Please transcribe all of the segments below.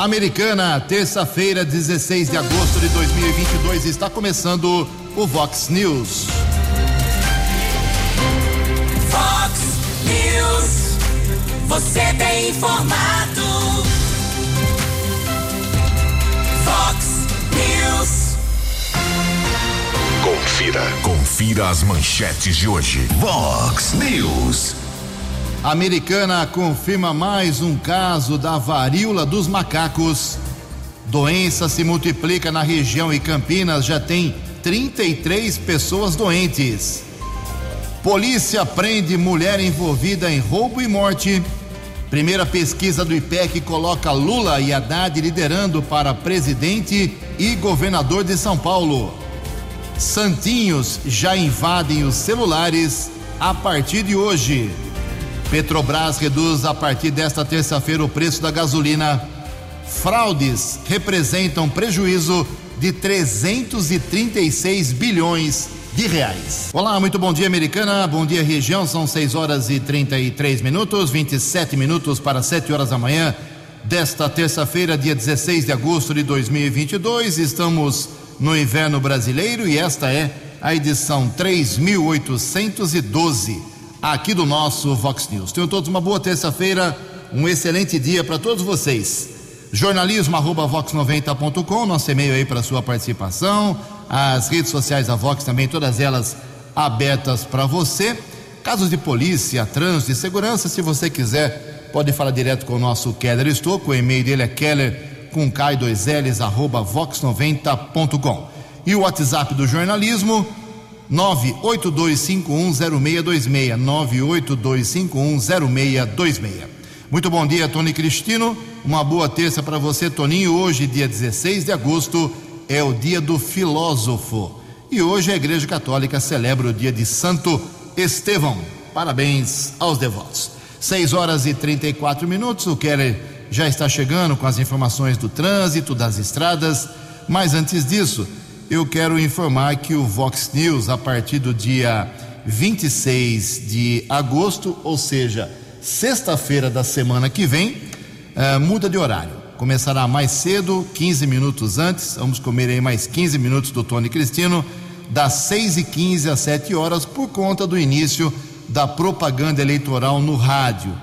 Americana, terça-feira, 16 de agosto de 2022, está começando o Vox News. Vox News, você tem informado. Vox News. Confira, confira as manchetes de hoje. Vox News. Americana confirma mais um caso da varíola dos macacos. Doença se multiplica na região e Campinas já tem 33 pessoas doentes. Polícia prende mulher envolvida em roubo e morte. Primeira pesquisa do IPEC coloca Lula e Haddad liderando para presidente e governador de São Paulo. Santinhos já invadem os celulares a partir de hoje. Petrobras reduz a partir desta terça-feira o preço da gasolina. Fraudes representam prejuízo de 336 bilhões de reais. Olá, muito bom dia, americana. Bom dia, região. São 6 horas e 33 minutos, 27 minutos para 7 horas da manhã desta terça-feira, dia 16 de agosto de 2022. Estamos no inverno brasileiro e esta é a edição 3812 aqui do nosso Vox News. Tenham todos uma boa terça-feira, um excelente dia para todos vocês. Jornalismo arroba vox90.com, nosso e-mail aí para sua participação. As redes sociais da Vox também, todas elas abertas para você. Casos de polícia, trânsito e segurança, se você quiser, pode falar direto com o nosso Keller Estouco. O e-mail dele é keller com K2Ls arroba vox90.com. E o WhatsApp do jornalismo 982510626. 982510626. Muito bom dia, Tony Cristino. Uma boa terça para você, Toninho. Hoje, dia 16 de agosto, é o dia do filósofo. E hoje a Igreja Católica celebra o dia de Santo Estevão. Parabéns aos devotos. 6 horas e 34 minutos. O Keller já está chegando com as informações do trânsito, das estradas. Mas antes disso, eu quero informar que o Vox News, a partir do dia 26 de agosto, ou seja, sexta-feira da semana que vem, uh, muda de horário. Começará mais cedo, 15 minutos antes. Vamos comer aí mais 15 minutos do Tony Cristino, das 6 e 15 às 7 horas, por conta do início da propaganda eleitoral no rádio.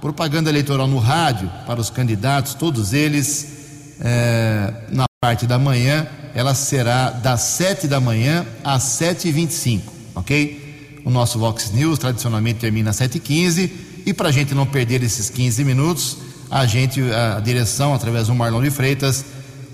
Propaganda eleitoral no rádio para os candidatos, todos eles, eh, na parte da manhã ela será das 7 da manhã às 7h25, ok? O nosso Vox News tradicionalmente termina às 7h15 e para a gente não perder esses 15 minutos, a gente, a direção, através do Marlon de Freitas,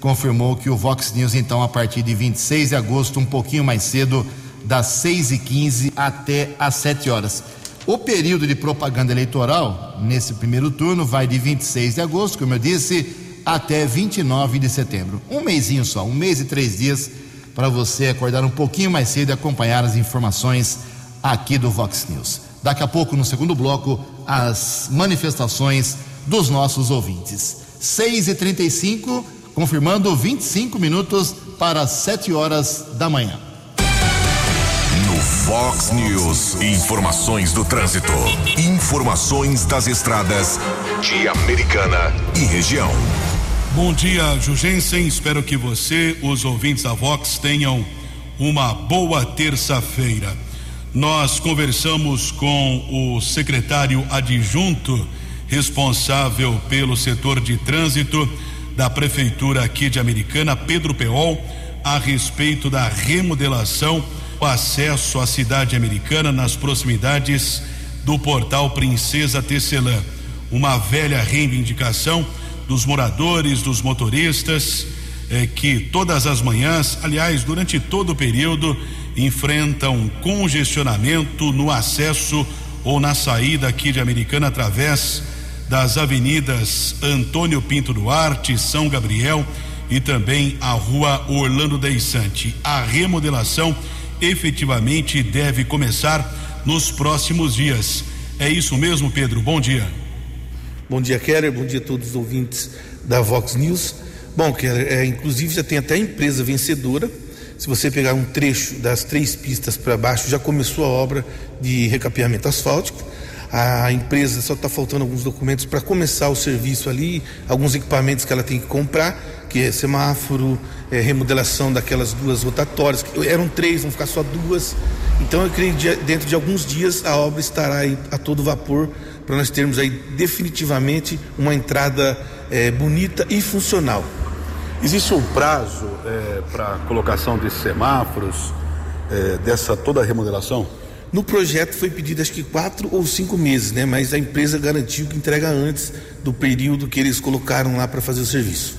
confirmou que o Vox News, então, a partir de 26 de agosto, um pouquinho mais cedo, das 6h15 até às 7 horas. O período de propaganda eleitoral, nesse primeiro turno, vai de 26 de agosto, como eu disse, até 29 de setembro. Um mêsinho só, um mês e três dias para você acordar um pouquinho mais cedo e acompanhar as informações aqui do Vox News. Daqui a pouco, no segundo bloco, as manifestações dos nossos ouvintes. 6 e 35 confirmando 25 minutos para 7 horas da manhã. No Fox News, informações do trânsito, informações das estradas de Americana e região. Bom dia, Jugensen. Espero que você, os ouvintes da Vox, tenham uma boa terça-feira. Nós conversamos com o secretário adjunto responsável pelo setor de trânsito da prefeitura aqui de Americana, Pedro Peol, a respeito da remodelação, o acesso à cidade americana nas proximidades do portal Princesa Tecelã. Uma velha reivindicação dos moradores, dos motoristas, eh, que todas as manhãs, aliás, durante todo o período, enfrentam congestionamento no acesso ou na saída aqui de Americana através das avenidas Antônio Pinto Duarte, São Gabriel e também a rua Orlando Deissante. A remodelação efetivamente deve começar nos próximos dias. É isso mesmo, Pedro? Bom dia. Bom dia, Keller. Bom dia a todos os ouvintes da Vox News. Bom, Keller, é, inclusive já tem até a empresa vencedora. Se você pegar um trecho das três pistas para baixo, já começou a obra de recapeamento asfáltico. A empresa só está faltando alguns documentos para começar o serviço ali, alguns equipamentos que ela tem que comprar, que é semáforo, é, remodelação daquelas duas rotatórias, que eram três, vão ficar só duas. Então eu creio que dentro de alguns dias a obra estará a todo vapor para nós termos aí definitivamente uma entrada é, bonita e funcional. Existe um prazo é, para a colocação desses semáforos, é, dessa toda a remodelação? No projeto foi pedido acho que quatro ou cinco meses, né? Mas a empresa garantiu que entrega antes do período que eles colocaram lá para fazer o serviço.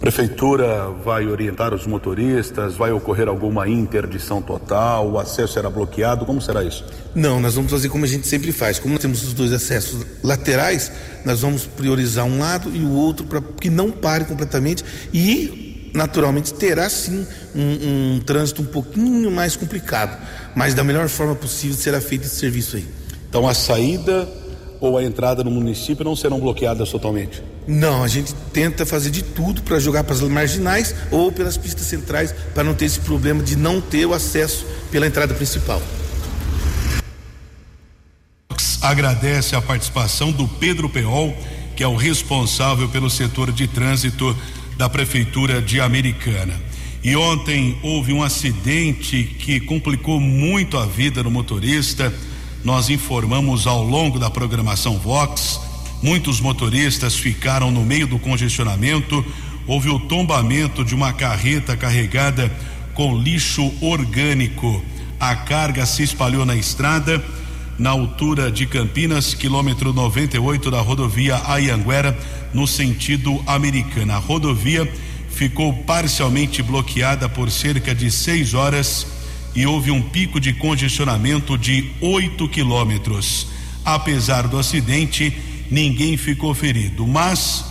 Prefeitura vai orientar os motoristas? Vai ocorrer alguma interdição total? O acesso será bloqueado? Como será isso? Não, nós vamos fazer como a gente sempre faz. Como nós temos os dois acessos laterais, nós vamos priorizar um lado e o outro para que não pare completamente e, naturalmente, terá sim um, um trânsito um pouquinho mais complicado, mas da melhor forma possível será feito esse serviço aí. Então a saída ou a entrada no município não serão bloqueadas totalmente? Não, a gente tenta fazer de tudo para jogar para as marginais ou pelas pistas centrais para não ter esse problema de não ter o acesso pela entrada principal. Agradece a participação do Pedro Peol, que é o responsável pelo setor de trânsito da Prefeitura de Americana. E ontem houve um acidente que complicou muito a vida do motorista. Nós informamos ao longo da programação Vox. Muitos motoristas ficaram no meio do congestionamento. Houve o tombamento de uma carreta carregada com lixo orgânico. A carga se espalhou na estrada na altura de Campinas, quilômetro 98 da rodovia Ayanguera, no sentido americana. A rodovia ficou parcialmente bloqueada por cerca de seis horas e houve um pico de congestionamento de 8 quilômetros. Apesar do acidente, ninguém ficou ferido, mas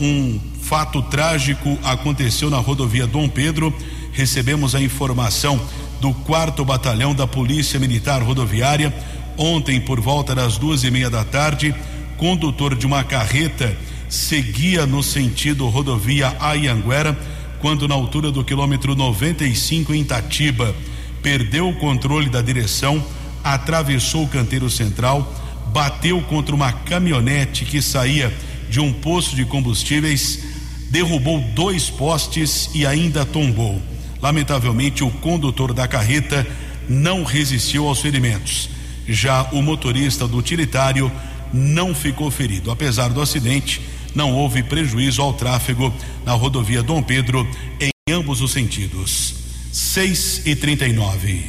um fato trágico aconteceu na rodovia Dom Pedro. Recebemos a informação do quarto batalhão da Polícia Militar Rodoviária Ontem, por volta das duas e meia da tarde, condutor de uma carreta seguia no sentido rodovia Ayanguera, quando na altura do quilômetro 95 em Tatiba, perdeu o controle da direção, atravessou o canteiro central, bateu contra uma caminhonete que saía de um posto de combustíveis, derrubou dois postes e ainda tombou. Lamentavelmente, o condutor da carreta não resistiu aos ferimentos. Já o motorista do utilitário não ficou ferido. Apesar do acidente, não houve prejuízo ao tráfego na rodovia Dom Pedro em ambos os sentidos. 6 e 39.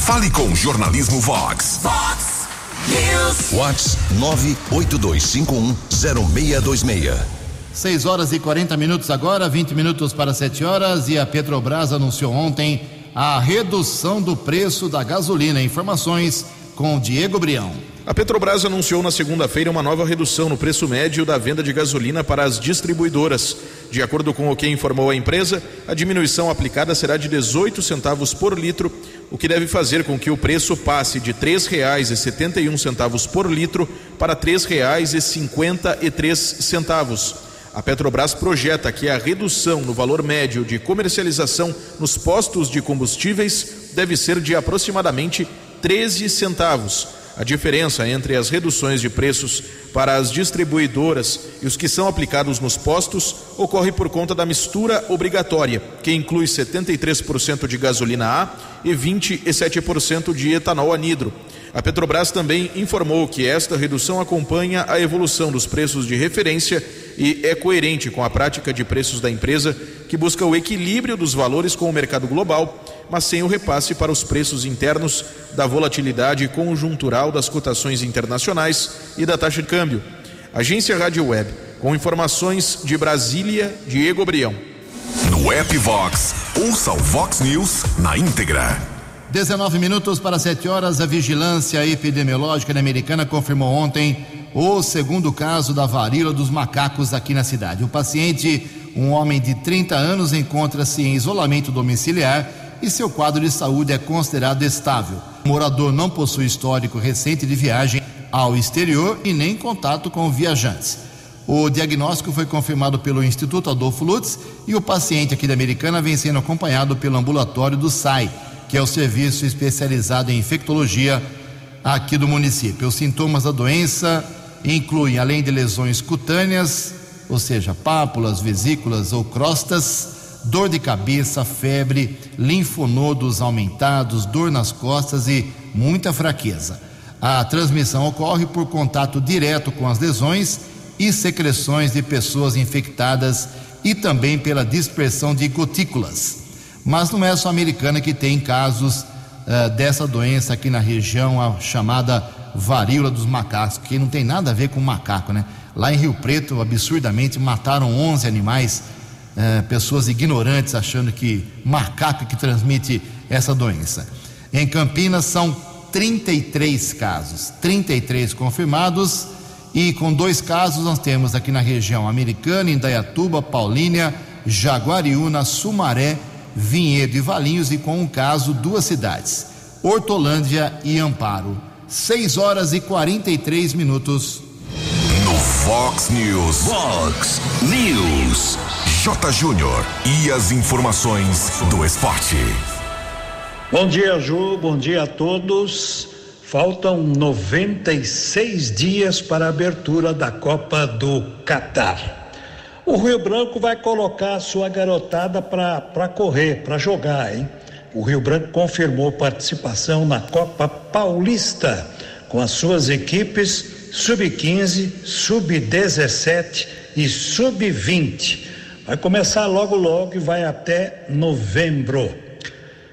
Fale com o Jornalismo Vox. Vox News. Vox 982510626. 6 horas e 40 minutos agora, 20 minutos para 7 horas, e a Petrobras anunciou ontem a redução do preço da gasolina. Informações com Diego Brião. A Petrobras anunciou na segunda-feira uma nova redução no preço médio da venda de gasolina para as distribuidoras. De acordo com o que informou a empresa, a diminuição aplicada será de 18 centavos por litro, o que deve fazer com que o preço passe de R$ 3,71 por litro para R$ 3,53. A Petrobras projeta que a redução no valor médio de comercialização nos postos de combustíveis deve ser de aproximadamente 13 centavos. A diferença entre as reduções de preços para as distribuidoras e os que são aplicados nos postos ocorre por conta da mistura obrigatória, que inclui 73% de gasolina A e 27% de etanol anidro. A Petrobras também informou que esta redução acompanha a evolução dos preços de referência e é coerente com a prática de preços da empresa, que busca o equilíbrio dos valores com o mercado global mas sem o repasse para os preços internos da volatilidade conjuntural das cotações internacionais e da taxa de câmbio. Agência Rádio Web, com informações de Brasília, Diego Brião. No app Vox, ouça o Vox News na íntegra. 19 minutos para 7 horas, a vigilância epidemiológica americana confirmou ontem o segundo caso da varíola dos macacos aqui na cidade. O paciente, um homem de 30 anos, encontra-se em isolamento domiciliar e seu quadro de saúde é considerado estável. O morador não possui histórico recente de viagem ao exterior e nem contato com viajantes. O diagnóstico foi confirmado pelo Instituto Adolfo Lutz e o paciente aqui da Americana vem sendo acompanhado pelo ambulatório do SAI, que é o serviço especializado em infectologia aqui do município. Os sintomas da doença incluem, além de lesões cutâneas, ou seja, pápulas, vesículas ou crostas, dor de cabeça, febre, linfonodos aumentados, dor nas costas e muita fraqueza. A transmissão ocorre por contato direto com as lesões e secreções de pessoas infectadas e também pela dispersão de gotículas. Mas não é só a americana que tem casos uh, dessa doença aqui na região, a chamada varíola dos macacos, que não tem nada a ver com macaco, né? Lá em Rio Preto, absurdamente, mataram 11 animais, uh, pessoas ignorantes achando que macaco que transmite essa doença. Em Campinas são 33 casos, 33 confirmados e com dois casos nós temos aqui na região Americana, Indaiatuba, Paulínia, Jaguariúna, Sumaré, Vinhedo e Valinhos e com um caso duas cidades, Hortolândia e Amparo. 6 horas e 43 minutos. No Fox News. Fox News. J. Júnior. E as informações do esporte. Bom dia, Ju. Bom dia a todos. Faltam 96 dias para a abertura da Copa do Catar. O Rio Branco vai colocar a sua garotada para correr, para jogar, hein? O Rio Branco confirmou participação na Copa Paulista com as suas equipes sub-15, sub-17 e sub-20. Vai começar logo logo e vai até novembro.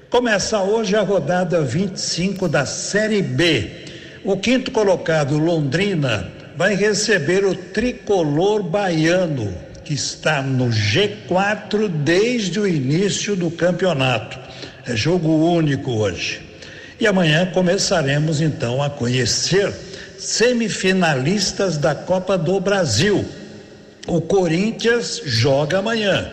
Começa hoje a rodada 25 da Série B. O quinto colocado, Londrina, vai receber o tricolor baiano, que está no G4 desde o início do campeonato. É jogo único hoje. E amanhã começaremos então a conhecer semifinalistas da Copa do Brasil. O Corinthians joga amanhã.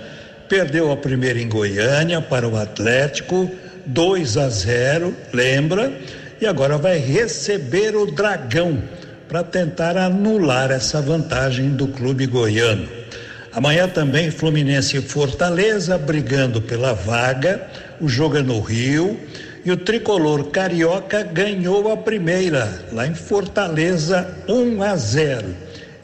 Perdeu a primeira em Goiânia para o Atlético 2 a 0, lembra? E agora vai receber o Dragão para tentar anular essa vantagem do clube goiano. Amanhã também Fluminense e Fortaleza brigando pela vaga. O jogo é no Rio e o tricolor carioca ganhou a primeira lá em Fortaleza 1 a 0.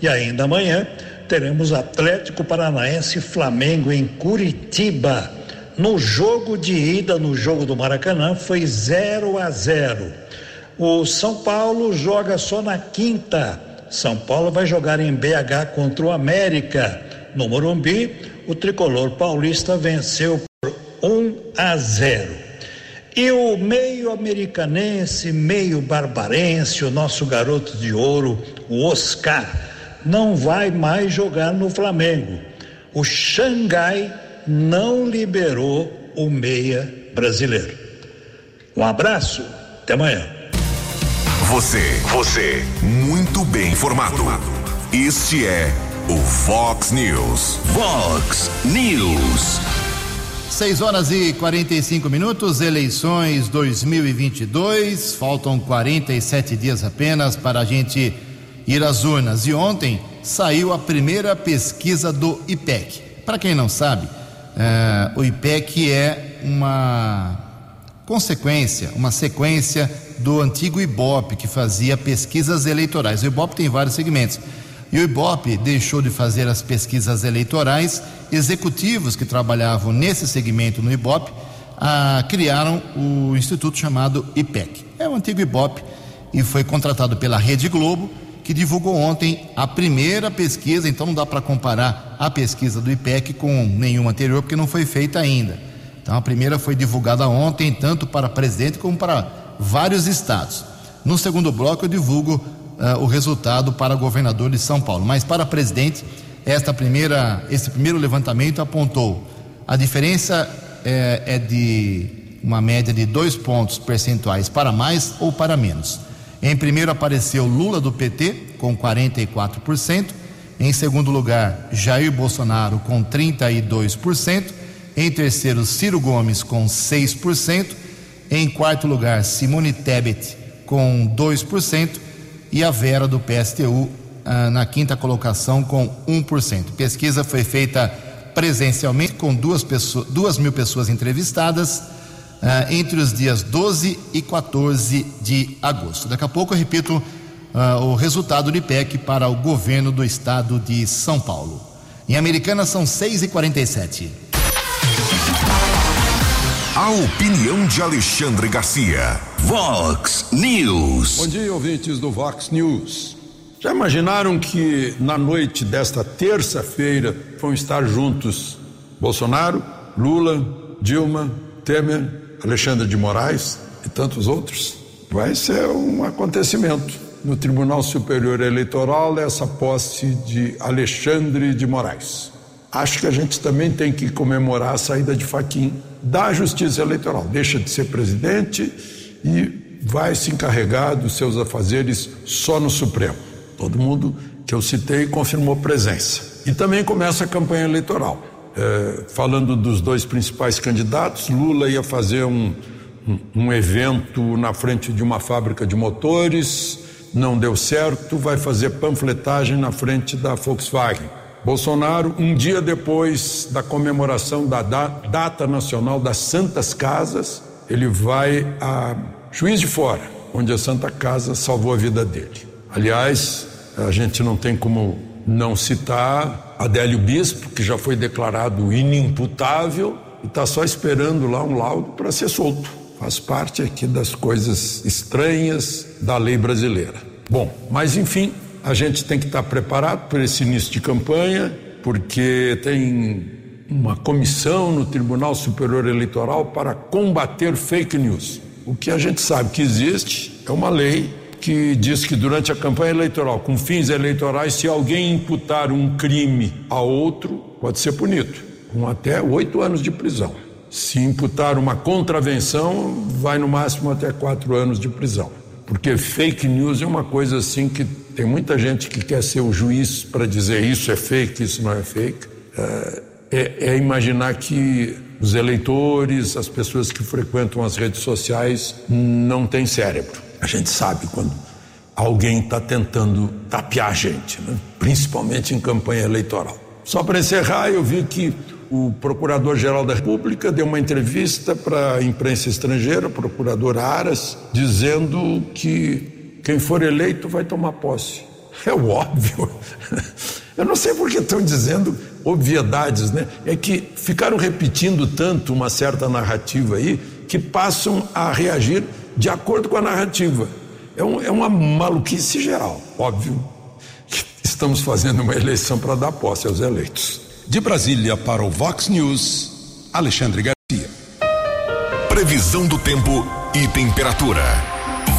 E ainda amanhã teremos Atlético Paranaense Flamengo em Curitiba. No jogo de ida, no jogo do Maracanã, foi 0 a 0. O São Paulo joga só na quinta. São Paulo vai jogar em BH contra o América. No Morumbi, o tricolor paulista venceu 1 a 0. E o meio americanense, meio barbarense, o nosso garoto de ouro, o Oscar, não vai mais jogar no Flamengo. O Xangai não liberou o meia brasileiro. Um abraço, até amanhã. Você, você, muito bem informado. Este é o Fox News. Fox News. 6 horas e 45 minutos, eleições 2022. Faltam 47 dias apenas para a gente ir às urnas. E ontem saiu a primeira pesquisa do IPEC. Para quem não sabe, Uh, o IPEC é uma consequência, uma sequência do antigo IBOP, que fazia pesquisas eleitorais. O IBOP tem vários segmentos. E o IBOP deixou de fazer as pesquisas eleitorais, executivos que trabalhavam nesse segmento no IBOP ah, criaram o instituto chamado IPEC. É o antigo IBOP e foi contratado pela Rede Globo que divulgou ontem a primeira pesquisa, então não dá para comparar a pesquisa do IPEC com nenhuma anterior, porque não foi feita ainda. Então a primeira foi divulgada ontem, tanto para presidente como para vários estados. No segundo bloco eu divulgo uh, o resultado para governador de São Paulo. Mas para presidente, esta primeira, esse primeiro levantamento apontou a diferença é, é de uma média de dois pontos percentuais para mais ou para menos. Em primeiro apareceu Lula do PT, com 44%. Em segundo lugar, Jair Bolsonaro, com 32%. Em terceiro, Ciro Gomes, com 6%. Em quarto lugar, Simone Tebet, com 2%. E a Vera do PSTU, ah, na quinta colocação, com 1%. Pesquisa foi feita presencialmente, com duas, pessoas, duas mil pessoas entrevistadas uh, entre os dias 12 e 14 de agosto. Daqui a pouco eu repito uh, o resultado do IPEC para o governo do estado de São Paulo. Em Americana são 6 e 47 A opinião de Alexandre Garcia. Vox News. Bom dia, ouvintes do Vox News. Já imaginaram que na noite desta terça-feira vão estar juntos Bolsonaro, Lula, Dilma, Temer, Alexandre de Moraes e tantos outros? Vai ser um acontecimento no Tribunal Superior Eleitoral essa posse de Alexandre de Moraes. Acho que a gente também tem que comemorar a saída de Faquim da Justiça Eleitoral. Deixa de ser presidente e vai se encarregar dos seus afazeres só no Supremo. Todo mundo que eu citei confirmou presença. E também começa a campanha eleitoral. É, falando dos dois principais candidatos, Lula ia fazer um, um, um evento na frente de uma fábrica de motores, não deu certo, vai fazer panfletagem na frente da Volkswagen. Bolsonaro, um dia depois da comemoração da data nacional das Santas Casas, ele vai a Juiz de Fora, onde a Santa Casa salvou a vida dele. Aliás, a gente não tem como não citar Adélio Bispo, que já foi declarado inimputável e está só esperando lá um laudo para ser solto. Faz parte aqui das coisas estranhas da lei brasileira. Bom, mas enfim, a gente tem que estar preparado para esse início de campanha, porque tem uma comissão no Tribunal Superior Eleitoral para combater fake news. O que a gente sabe que existe é uma lei que diz que durante a campanha eleitoral, com fins eleitorais, se alguém imputar um crime a outro, pode ser punido com até oito anos de prisão. Se imputar uma contravenção, vai no máximo até quatro anos de prisão. Porque fake news é uma coisa assim que tem muita gente que quer ser o juiz para dizer isso é fake, isso não é fake. É, é, é imaginar que os eleitores, as pessoas que frequentam as redes sociais, não têm cérebro. A gente sabe quando alguém está tentando tapear a gente, né? principalmente em campanha eleitoral. Só para encerrar, eu vi que o Procurador-Geral da República deu uma entrevista para a imprensa estrangeira, o procurador Aras, dizendo que quem for eleito vai tomar posse. É óbvio. Eu não sei por que estão dizendo obviedades, né? É que ficaram repetindo tanto uma certa narrativa aí que passam a reagir de acordo com a narrativa. É, um, é uma maluquice geral, óbvio. Estamos fazendo uma eleição para dar posse aos eleitos. De Brasília para o Vox News, Alexandre Garcia. Previsão do tempo e temperatura.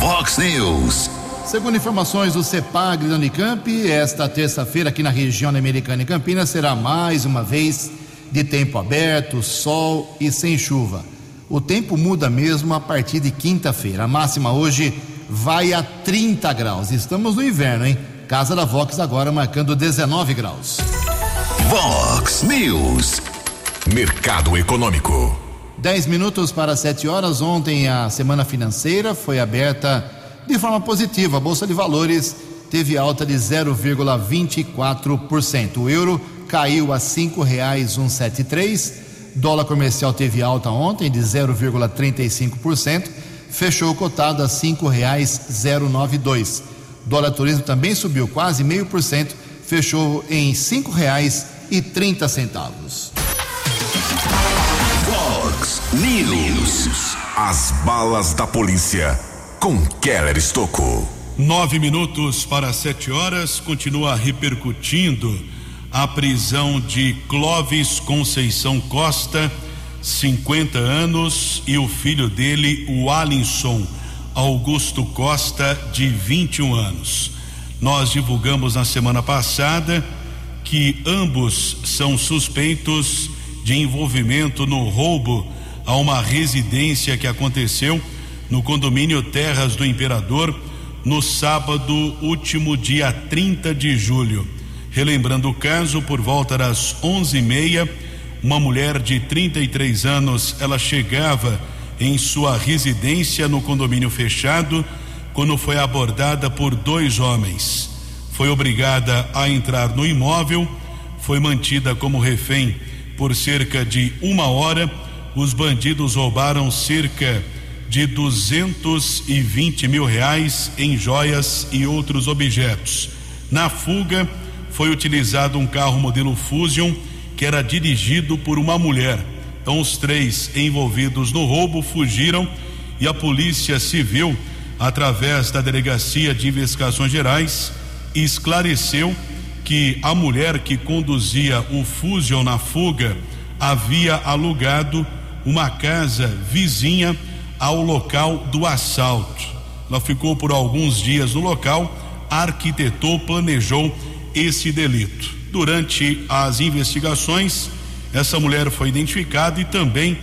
Vox News. Segundo informações do CEPAG da Unicamp, esta terça-feira aqui na região americana e Campinas será mais uma vez de tempo aberto, sol e sem chuva. O tempo muda mesmo a partir de quinta-feira. A máxima hoje vai a 30 graus. Estamos no inverno, hein? Casa da Vox agora marcando 19 graus. Vox News. Mercado Econômico. 10 minutos para 7 horas. Ontem a semana financeira foi aberta de forma positiva. A Bolsa de Valores teve alta de 0,24%. O euro caiu a cinco reais 173 Dólar comercial teve alta ontem de 0,35%, fechou cotado a cinco reais 092. Dólar turismo também subiu quase meio por cento, fechou em trinta centavos. Fox News. As balas da polícia com Keller Estocou. Nove minutos para sete horas, continua repercutindo a prisão de Clóvis Conceição Costa, 50 anos, e o filho dele, o Alinson Augusto Costa, de 21 anos. Nós divulgamos na semana passada que ambos são suspeitos de envolvimento no roubo a uma residência que aconteceu no condomínio Terras do Imperador no sábado último dia 30 de julho. Relembrando o caso, por volta das onze e meia, uma mulher de 33 anos, ela chegava em sua residência no condomínio fechado quando foi abordada por dois homens. Foi obrigada a entrar no imóvel, foi mantida como refém por cerca de uma hora, os bandidos roubaram cerca de 220 mil reais em joias e outros objetos. Na fuga, foi utilizado um carro modelo Fusion que era dirigido por uma mulher. Então, os três envolvidos no roubo fugiram e a Polícia Civil, através da Delegacia de Investigações Gerais, esclareceu que a mulher que conduzia o Fusion na fuga havia alugado uma casa vizinha ao local do assalto. Ela ficou por alguns dias no local, arquitetou, planejou esse delito. Durante as investigações, essa mulher foi identificada e também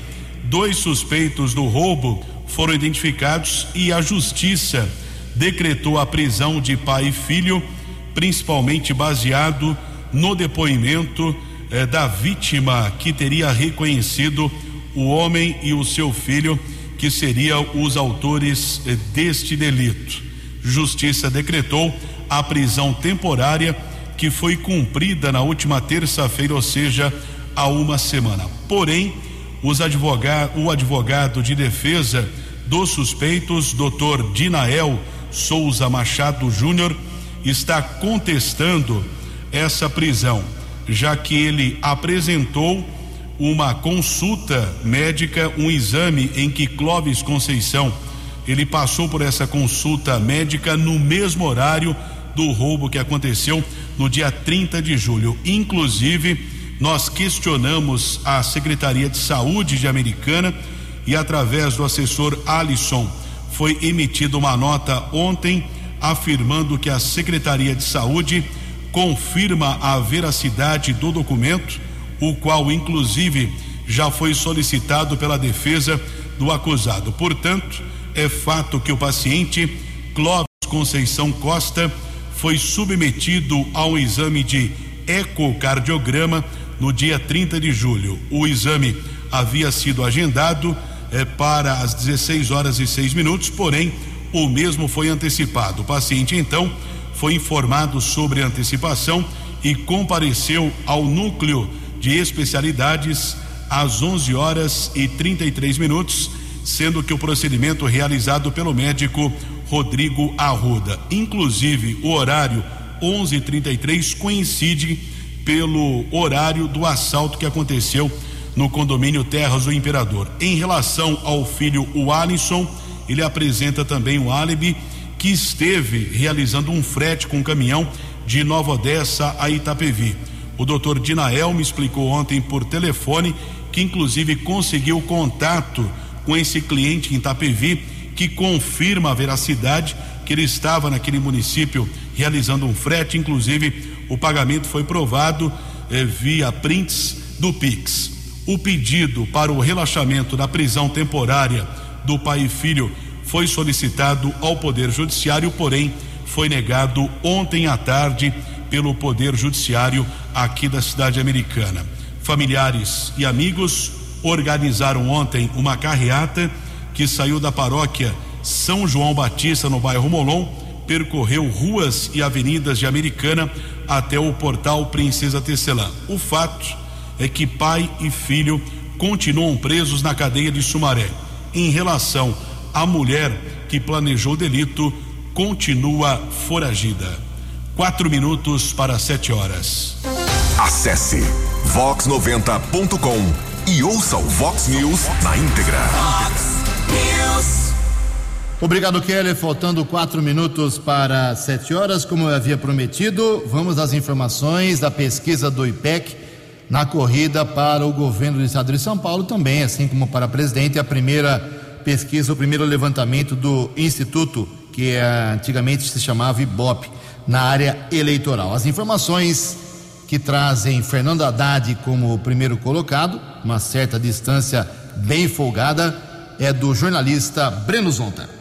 dois suspeitos do roubo foram identificados e a justiça decretou a prisão de pai e filho, principalmente baseado no depoimento eh, da vítima que teria reconhecido o homem e o seu filho que seriam os autores eh, deste delito. Justiça decretou a prisão temporária que foi cumprida na última terça-feira, ou seja, há uma semana. Porém, advogado, o advogado de defesa dos suspeitos, doutor Dinael Souza Machado Júnior, está contestando essa prisão, já que ele apresentou uma consulta médica, um exame em que Clóvis Conceição ele passou por essa consulta médica no mesmo horário do roubo que aconteceu no dia 30 de julho. Inclusive, nós questionamos a Secretaria de Saúde de Americana e através do assessor Alisson foi emitida uma nota ontem afirmando que a Secretaria de Saúde confirma a veracidade do documento, o qual inclusive já foi solicitado pela defesa do acusado. Portanto, é fato que o paciente Clóvis Conceição Costa foi submetido ao exame de ecocardiograma no dia 30 de julho. O exame havia sido agendado eh, para as 16 horas e 6 minutos, porém o mesmo foi antecipado. O paciente então foi informado sobre a antecipação e compareceu ao núcleo de especialidades às 11 horas e 33 minutos, sendo que o procedimento realizado pelo médico Rodrigo Arruda. Inclusive, o horário 11:33 coincide pelo horário do assalto que aconteceu no condomínio Terras do Imperador. Em relação ao filho o Alisson, ele apresenta também o álibi que esteve realizando um frete com um caminhão de Nova Odessa a Itapevi. O doutor Dinael me explicou ontem por telefone que inclusive conseguiu contato com esse cliente em Itapevi que confirma a veracidade que ele estava naquele município realizando um frete, inclusive o pagamento foi provado eh, via prints do Pix. O pedido para o relaxamento da prisão temporária do pai e filho foi solicitado ao Poder Judiciário, porém foi negado ontem à tarde pelo Poder Judiciário aqui da cidade americana. Familiares e amigos organizaram ontem uma carreata que saiu da paróquia São João Batista, no bairro Molon, percorreu ruas e avenidas de Americana até o portal Princesa Tecelã. O fato é que pai e filho continuam presos na cadeia de Sumaré. Em relação à mulher que planejou o delito, continua foragida. Quatro minutos para sete horas. Acesse vox90.com e ouça o Vox News na íntegra. Vox News. Obrigado, Kelly. Faltando quatro minutos para sete horas, como eu havia prometido, vamos às informações da pesquisa do IPEC na corrida para o governo do estado de São Paulo, também, assim como para presidente, a primeira pesquisa, o primeiro levantamento do Instituto, que é, antigamente se chamava IBOP, na área eleitoral. As informações que trazem Fernando Haddad como primeiro colocado, uma certa distância bem folgada, é do jornalista Breno Zonta.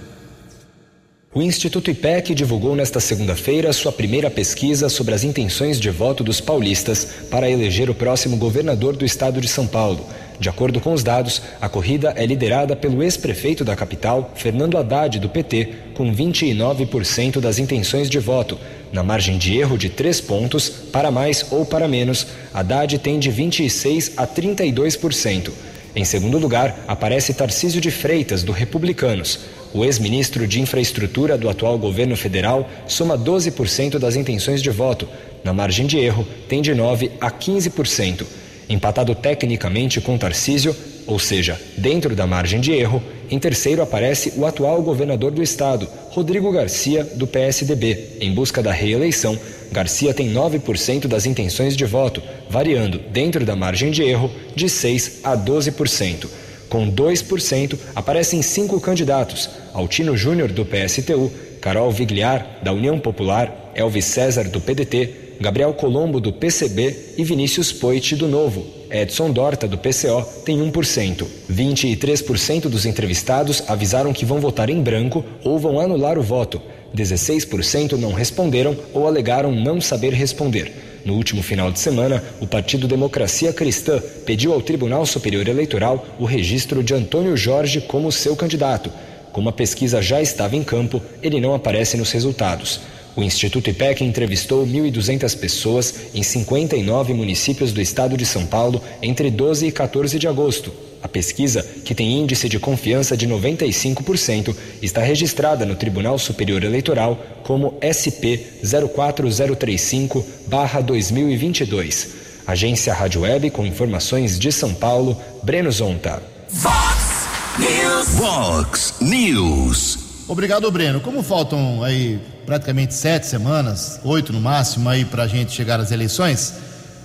O Instituto IPEC divulgou nesta segunda-feira sua primeira pesquisa sobre as intenções de voto dos paulistas para eleger o próximo governador do estado de São Paulo. De acordo com os dados, a corrida é liderada pelo ex-prefeito da capital, Fernando Haddad, do PT, com 29% das intenções de voto. Na margem de erro de três pontos, para mais ou para menos, Haddad tem de 26% a 32%. Em segundo lugar, aparece Tarcísio de Freitas, do Republicanos. O ex-ministro de Infraestrutura do atual governo federal soma 12% das intenções de voto. Na margem de erro, tem de 9% a 15%. Empatado tecnicamente com Tarcísio, ou seja, dentro da margem de erro, em terceiro aparece o atual governador do estado, Rodrigo Garcia, do PSDB. Em busca da reeleição, Garcia tem 9% das intenções de voto, variando, dentro da margem de erro, de 6% a 12%. Com 2%, aparecem cinco candidatos: Altino Júnior, do PSTU, Carol Vigliar, da União Popular, Elvis César, do PDT, Gabriel Colombo, do PCB e Vinícius Poit, do Novo. Edson Dorta, do PCO, tem 1%. 23% dos entrevistados avisaram que vão votar em branco ou vão anular o voto. 16% não responderam ou alegaram não saber responder. No último final de semana, o Partido Democracia Cristã pediu ao Tribunal Superior Eleitoral o registro de Antônio Jorge como seu candidato. Como a pesquisa já estava em campo, ele não aparece nos resultados. O Instituto IPEC entrevistou 1.200 pessoas em 59 municípios do estado de São Paulo entre 12 e 14 de agosto. A pesquisa, que tem índice de confiança de 95%, está registrada no Tribunal Superior Eleitoral como SP 04035-2022. Agência Rádio Web com informações de São Paulo, Breno Zonta. Vox News. Vox News. Obrigado, Breno. Como faltam aí praticamente sete semanas, oito no máximo, aí para a gente chegar às eleições,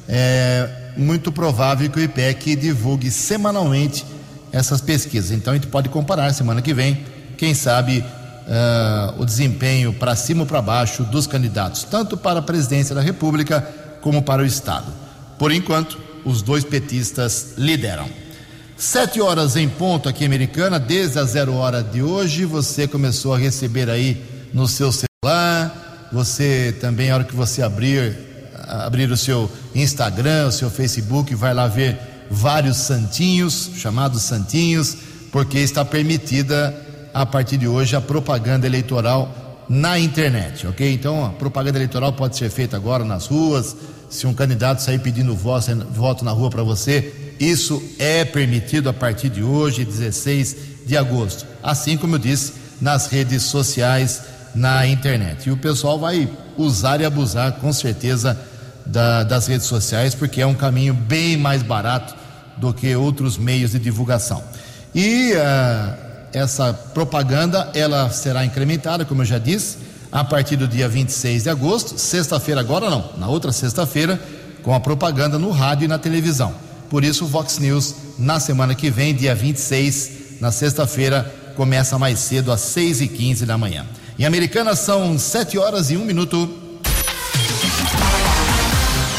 é muito provável que o IPEC divulgue semanalmente essas pesquisas. Então a gente pode comparar semana que vem, quem sabe uh, o desempenho para cima ou para baixo dos candidatos, tanto para a presidência da República como para o Estado. Por enquanto, os dois petistas lideram. Sete horas em ponto aqui em Americana, desde a zero hora de hoje, você começou a receber aí no seu celular, você também, a hora que você abrir, abrir o seu Instagram, o seu Facebook, vai lá ver vários santinhos, chamados santinhos, porque está permitida a partir de hoje a propaganda eleitoral na internet, ok? Então a propaganda eleitoral pode ser feita agora nas ruas, se um candidato sair pedindo voto na rua para você, isso é permitido a partir de hoje, 16 de agosto. Assim como eu disse, nas redes sociais, na internet. E o pessoal vai usar e abusar, com certeza, da, das redes sociais, porque é um caminho bem mais barato do que outros meios de divulgação. E uh, essa propaganda ela será incrementada, como eu já disse, a partir do dia 26 de agosto, sexta-feira agora não, na outra sexta-feira, com a propaganda no rádio e na televisão. Por isso, o Vox News, na semana que vem, dia 26, na sexta-feira, começa mais cedo, às 6h15 da manhã. Em Americana são 7 horas e 1 minuto.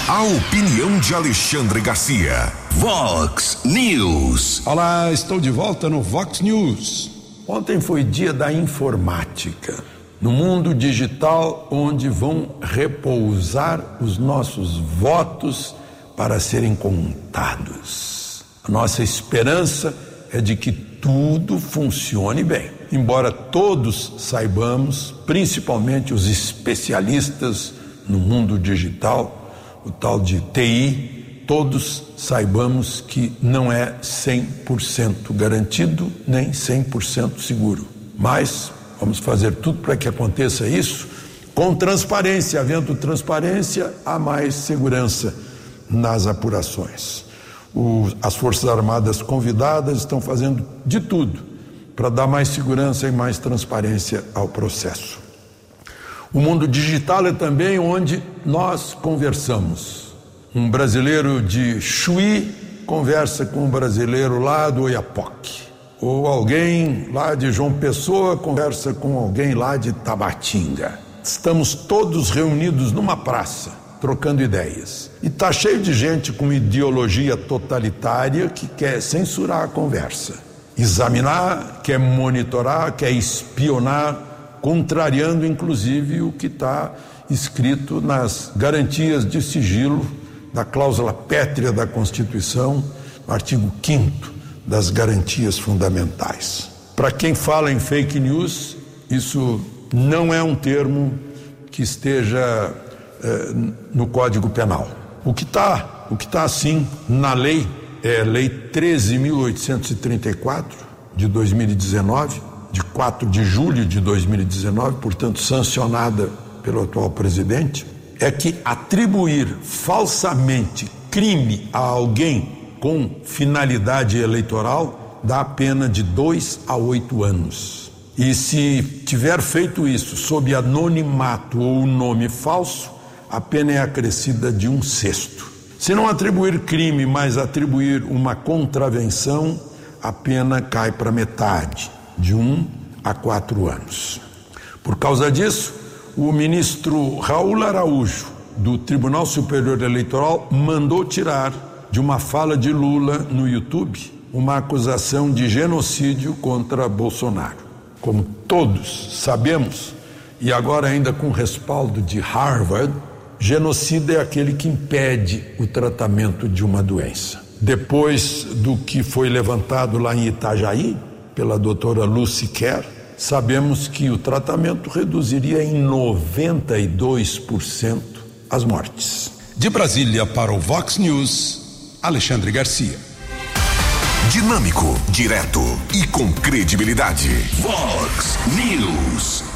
A opinião de Alexandre Garcia. Vox News. Olá, estou de volta no Vox News. Ontem foi dia da informática. No mundo digital, onde vão repousar os nossos votos para serem contados. A nossa esperança é de que tudo funcione bem. Embora todos saibamos, principalmente os especialistas no mundo digital, o tal de TI, todos saibamos que não é 100% garantido nem 100% seguro. Mas vamos fazer tudo para que aconteça isso com transparência. Havendo transparência, há mais segurança nas apurações. O, as Forças Armadas convidadas estão fazendo de tudo para dar mais segurança e mais transparência ao processo. O mundo digital é também onde nós conversamos. Um brasileiro de Chuí conversa com um brasileiro lá do Oiapoque. Ou alguém lá de João Pessoa conversa com alguém lá de Tabatinga. Estamos todos reunidos numa praça trocando ideias. E está cheio de gente com ideologia totalitária que quer censurar a conversa, examinar, quer monitorar, quer espionar, contrariando inclusive o que está escrito nas garantias de sigilo da cláusula pétrea da Constituição, no artigo 5 das garantias fundamentais. Para quem fala em fake news, isso não é um termo que esteja eh, no Código Penal. O que está, o que está assim na lei é Lei 13.834 de 2019, de 4 de julho de 2019, portanto sancionada pelo atual presidente, é que atribuir falsamente crime a alguém com finalidade eleitoral dá pena de dois a oito anos. E se tiver feito isso sob anonimato ou nome falso, a pena é acrescida de um sexto. Se não atribuir crime, mas atribuir uma contravenção, a pena cai para metade, de um a quatro anos. Por causa disso, o ministro Raul Araújo, do Tribunal Superior Eleitoral, mandou tirar de uma fala de Lula no YouTube uma acusação de genocídio contra Bolsonaro. Como todos sabemos, e agora ainda com respaldo de Harvard, genocida é aquele que impede o tratamento de uma doença. Depois do que foi levantado lá em Itajaí, pela doutora Lucy Kerr, sabemos que o tratamento reduziria em 92% as mortes. De Brasília para o Vox News, Alexandre Garcia. Dinâmico, direto e com credibilidade. Vox News.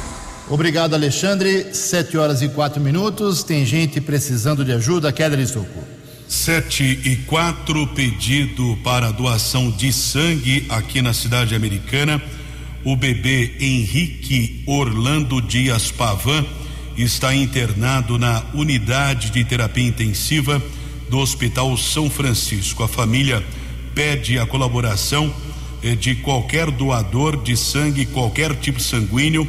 Obrigado, Alexandre. Sete horas e quatro minutos. Tem gente precisando de ajuda. Keller Estocco. Sete e quatro, pedido para doação de sangue aqui na cidade americana. O bebê Henrique Orlando Dias Pavan está internado na unidade de terapia intensiva do Hospital São Francisco. A família pede a colaboração eh, de qualquer doador de sangue, qualquer tipo sanguíneo.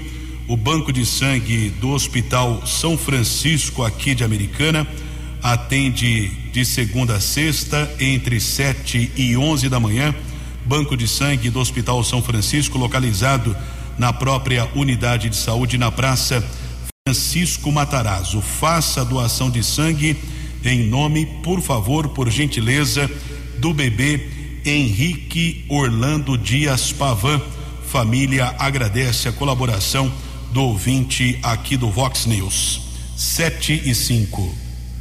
O banco de sangue do Hospital São Francisco, aqui de Americana, atende de segunda a sexta, entre 7 e 11 da manhã. Banco de sangue do Hospital São Francisco, localizado na própria unidade de saúde na Praça Francisco Matarazzo. Faça doação de sangue em nome, por favor, por gentileza, do bebê Henrique Orlando Dias Pavan. Família agradece a colaboração do ouvinte aqui do Vox News. 7 e 5.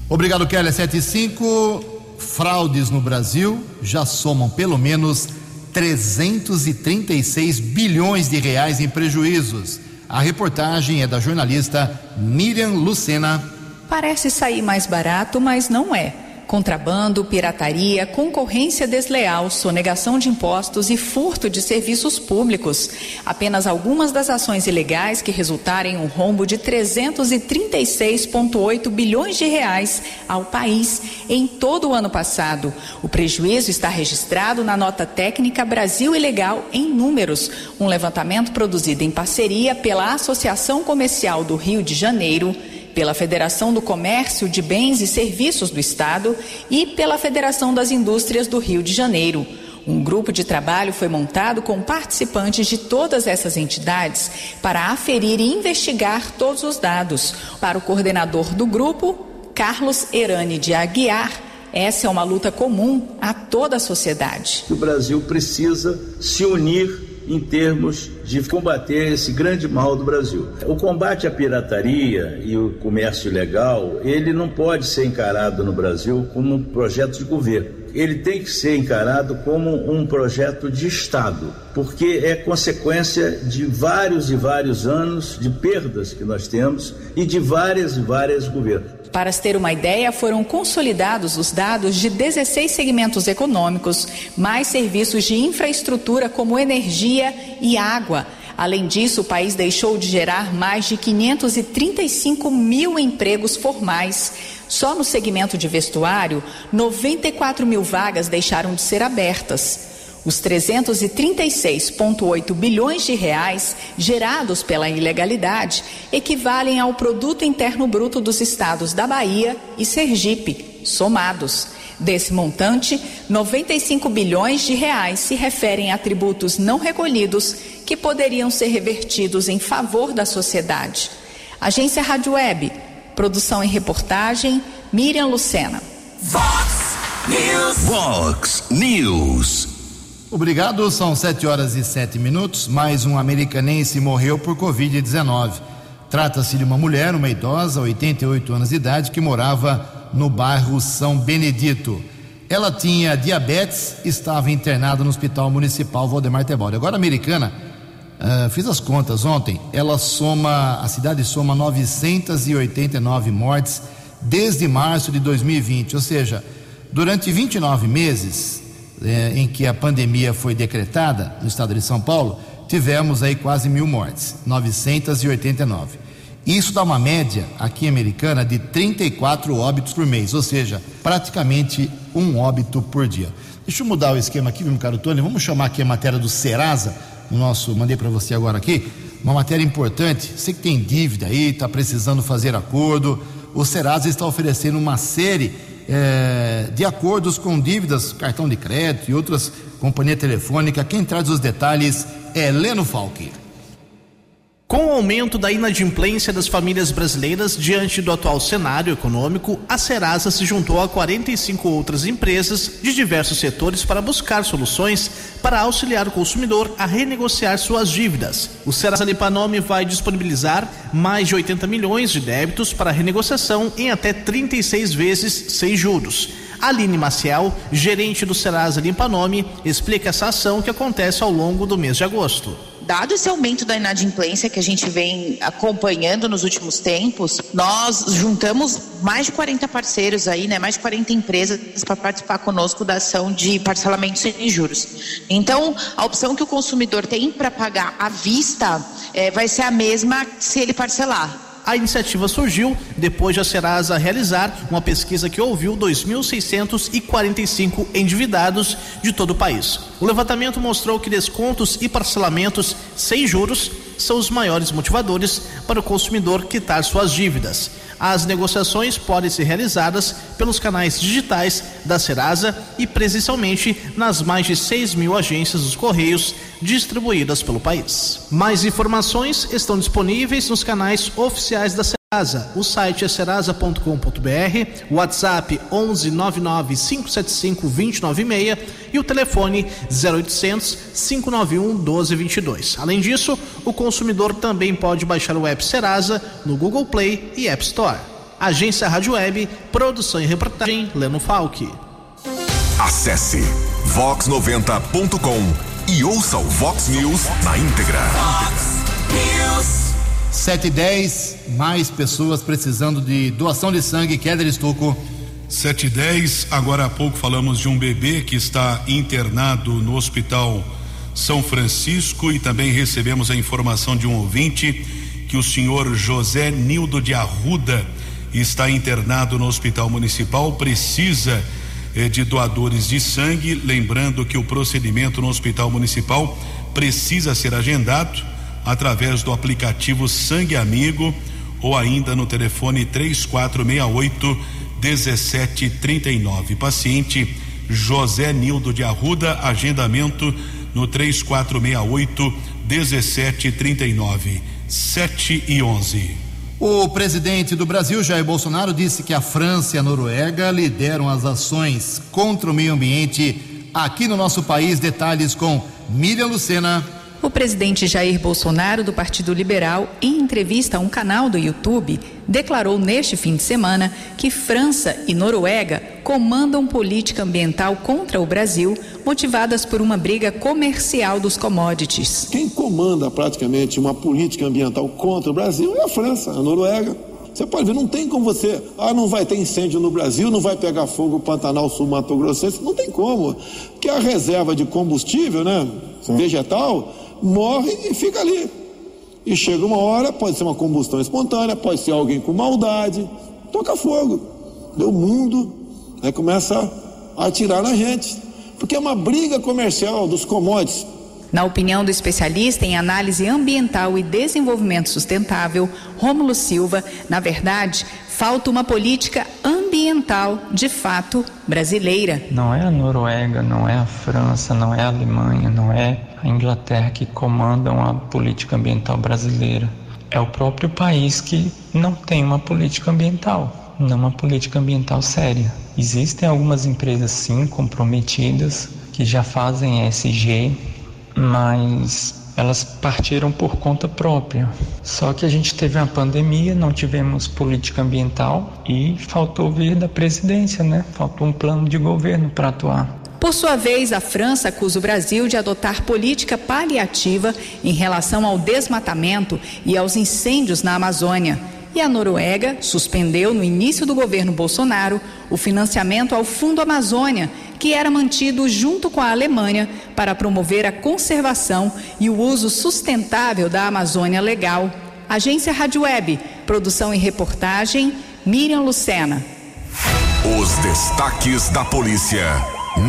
Obrigado, Keller. 7 e 5. Fraudes no Brasil já somam pelo menos 336 bilhões de reais em prejuízos. A reportagem é da jornalista Miriam Lucena. Parece sair mais barato, mas não é. Contrabando, pirataria, concorrência desleal, sonegação de impostos e furto de serviços públicos. Apenas algumas das ações ilegais que resultaram em um rombo de 336,8 bilhões de reais ao país em todo o ano passado. O prejuízo está registrado na nota técnica Brasil Ilegal em Números, um levantamento produzido em parceria pela Associação Comercial do Rio de Janeiro pela Federação do Comércio de Bens e Serviços do Estado e pela Federação das Indústrias do Rio de Janeiro. Um grupo de trabalho foi montado com participantes de todas essas entidades para aferir e investigar todos os dados. Para o coordenador do grupo, Carlos Erane de Aguiar, essa é uma luta comum a toda a sociedade. O Brasil precisa se unir em termos de combater esse grande mal do Brasil. O combate à pirataria e o comércio ilegal, ele não pode ser encarado no Brasil como um projeto de governo. Ele tem que ser encarado como um projeto de Estado, porque é consequência de vários e vários anos de perdas que nós temos e de várias e várias governos. Para se ter uma ideia, foram consolidados os dados de 16 segmentos econômicos, mais serviços de infraestrutura como energia e água. Além disso, o país deixou de gerar mais de 535 mil empregos formais. Só no segmento de vestuário, 94 mil vagas deixaram de ser abertas. Os 336,8 bilhões de reais gerados pela ilegalidade equivalem ao produto interno bruto dos estados da Bahia e Sergipe, somados. Desse montante, 95 bilhões de reais se referem a tributos não recolhidos que poderiam ser revertidos em favor da sociedade. Agência Rádio Web, produção e reportagem, Miriam Lucena. Vox News. Vox News. Obrigado, são sete horas e sete minutos. Mais um americanense morreu por Covid-19. Trata-se de uma mulher, uma idosa, 88 anos de idade, que morava no bairro São Benedito. Ela tinha diabetes, estava internada no Hospital Municipal Valdemar Tebaldi. Agora, a americana, uh, fiz as contas ontem, ela soma, a cidade soma 989 mortes desde março de 2020, ou seja, durante 29 meses eh, em que a pandemia foi decretada no estado de São Paulo, tivemos aí quase mil mortes, 989. Isso dá uma média aqui americana de 34 óbitos por mês, ou seja, praticamente um óbito por dia. Deixa eu mudar o esquema aqui, meu caro Tony. Vamos chamar aqui a matéria do Serasa, o nosso, mandei para você agora aqui, uma matéria importante. Você que tem dívida aí, está precisando fazer acordo. O Serasa está oferecendo uma série é, de acordos com dívidas, cartão de crédito e outras companhia telefônica. Quem traz os detalhes é Leno Falque. Com o aumento da inadimplência das famílias brasileiras diante do atual cenário econômico, a Serasa se juntou a 45 outras empresas de diversos setores para buscar soluções para auxiliar o consumidor a renegociar suas dívidas. O Serasa Lipanome vai disponibilizar mais de 80 milhões de débitos para renegociação em até 36 vezes sem juros. Aline Maciel, gerente do Serasa Limpa Nome, explica essa ação que acontece ao longo do mês de agosto. Dado esse aumento da inadimplência que a gente vem acompanhando nos últimos tempos, nós juntamos mais de 40 parceiros aí, né, mais de 40 empresas para participar conosco da ação de parcelamento sem juros. Então, a opção que o consumidor tem para pagar à vista é, vai ser a mesma se ele parcelar. A iniciativa surgiu depois de a Serasa realizar uma pesquisa que ouviu 2.645 endividados de todo o país. O levantamento mostrou que descontos e parcelamentos sem juros são os maiores motivadores para o consumidor quitar suas dívidas. As negociações podem ser realizadas pelos canais digitais da Serasa e presencialmente nas mais de 6 mil agências dos Correios distribuídas pelo país. Mais informações estão disponíveis nos canais oficiais da Serasa. O site é serasa.com.br, WhatsApp 11 99 575 296 e o telefone 0800 591 1222. Além disso, o consumidor também pode baixar o app Serasa no Google Play e App Store. Agência Rádio Web, produção e reportagem Leno Falck. Acesse vox90.com e ouça o Vox News na íntegra. Vox. 7 e 10, mais pessoas precisando de doação de sangue. Keller Estuco. 7 e 10, agora há pouco falamos de um bebê que está internado no hospital São Francisco e também recebemos a informação de um ouvinte que o senhor José Nildo de Arruda está internado no hospital municipal, precisa eh, de doadores de sangue. Lembrando que o procedimento no hospital municipal precisa ser agendado através do aplicativo Sangue Amigo ou ainda no telefone 3468 1739. Paciente José Nildo de Arruda, agendamento no 3468 1739. 7 e 11. O presidente do Brasil, Jair Bolsonaro, disse que a França e a Noruega lideram as ações contra o meio ambiente aqui no nosso país. Detalhes com Miriam Lucena. O presidente Jair Bolsonaro, do Partido Liberal, em entrevista a um canal do YouTube, declarou neste fim de semana que França e Noruega comandam política ambiental contra o Brasil, motivadas por uma briga comercial dos commodities. Quem comanda praticamente uma política ambiental contra o Brasil é a França, a Noruega. Você pode ver, não tem como você, ah, não vai ter incêndio no Brasil, não vai pegar fogo o Pantanal Sul Mato Grossense, não tem como. Porque a reserva de combustível, né, Sim. vegetal, morre e fica ali. E chega uma hora, pode ser uma combustão espontânea, pode ser alguém com maldade, toca fogo. O mundo aí começa a atirar na gente. Porque é uma briga comercial dos commodities. Na opinião do especialista em análise ambiental e desenvolvimento sustentável, Rômulo Silva, na verdade, falta uma política ambiental de fato brasileira. Não é a Noruega, não é a França, não é a Alemanha, não é a Inglaterra que comandam a política ambiental brasileira. É o próprio país que não tem uma política ambiental, não uma política ambiental séria. Existem algumas empresas sim comprometidas que já fazem ESG, mas elas partiram por conta própria. Só que a gente teve uma pandemia, não tivemos política ambiental e faltou vir da presidência, né? Faltou um plano de governo para atuar. Por sua vez, a França acusa o Brasil de adotar política paliativa em relação ao desmatamento e aos incêndios na Amazônia. E a Noruega suspendeu, no início do governo Bolsonaro, o financiamento ao Fundo Amazônia, que era mantido junto com a Alemanha para promover a conservação e o uso sustentável da Amazônia Legal. Agência Rádio Web, produção e reportagem, Miriam Lucena. Os destaques da polícia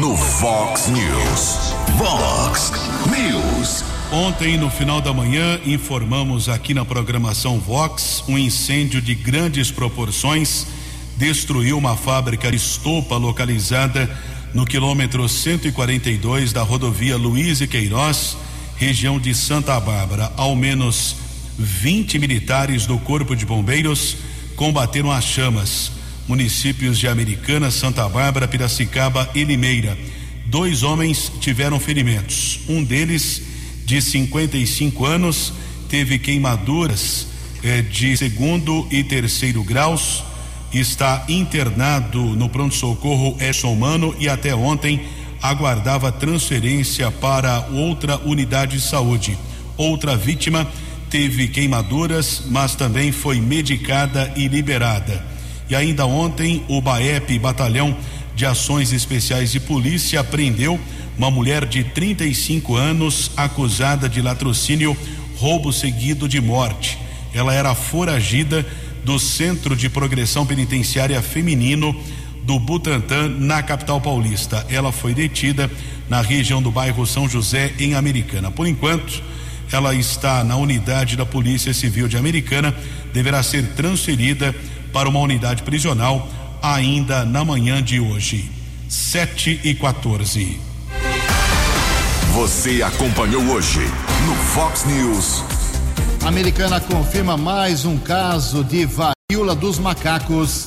no Vox News. Vox News. Ontem, no final da manhã, informamos aqui na programação Vox um incêndio de grandes proporções destruiu uma fábrica de estopa localizada no quilômetro 142 da rodovia Luiz e Queiroz, região de Santa Bárbara. Ao menos 20 militares do Corpo de Bombeiros combateram as chamas. Municípios de Americana, Santa Bárbara, Piracicaba e Limeira. Dois homens tiveram ferimentos. Um deles, de 55 anos, teve queimaduras eh, de segundo e terceiro graus está internado no pronto-socorro Edson Mano e até ontem aguardava transferência para outra unidade de saúde. Outra vítima teve queimaduras, mas também foi medicada e liberada. E ainda ontem, o BAEP, Batalhão de Ações Especiais de Polícia, prendeu uma mulher de 35 anos acusada de latrocínio, roubo seguido de morte. Ela era foragida do Centro de Progressão Penitenciária Feminino do Butantã, na capital paulista. Ela foi detida na região do bairro São José, em Americana. Por enquanto, ela está na unidade da Polícia Civil de Americana, deverá ser transferida para uma unidade prisional ainda na manhã de hoje. 7 e 14. Você acompanhou hoje no Fox News. A americana confirma mais um caso de varíola dos macacos.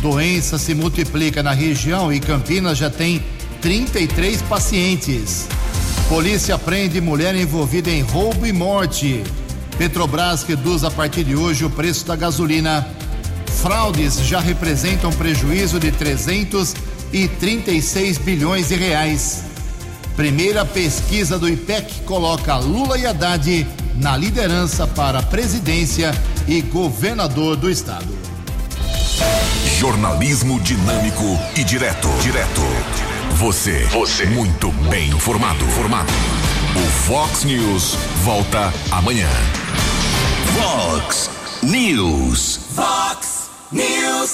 Doença se multiplica na região e Campinas já tem 33 pacientes. Polícia prende mulher envolvida em roubo e morte. Petrobras reduz a partir de hoje o preço da gasolina. Fraudes já representam prejuízo de 336 bilhões de reais. Primeira pesquisa do IPEC coloca Lula e Haddad na liderança para a presidência e governador do estado. Jornalismo dinâmico e direto. Direto. Você. Você. Muito bem informado. Formado. O Fox News volta amanhã. Fox News. Fox News.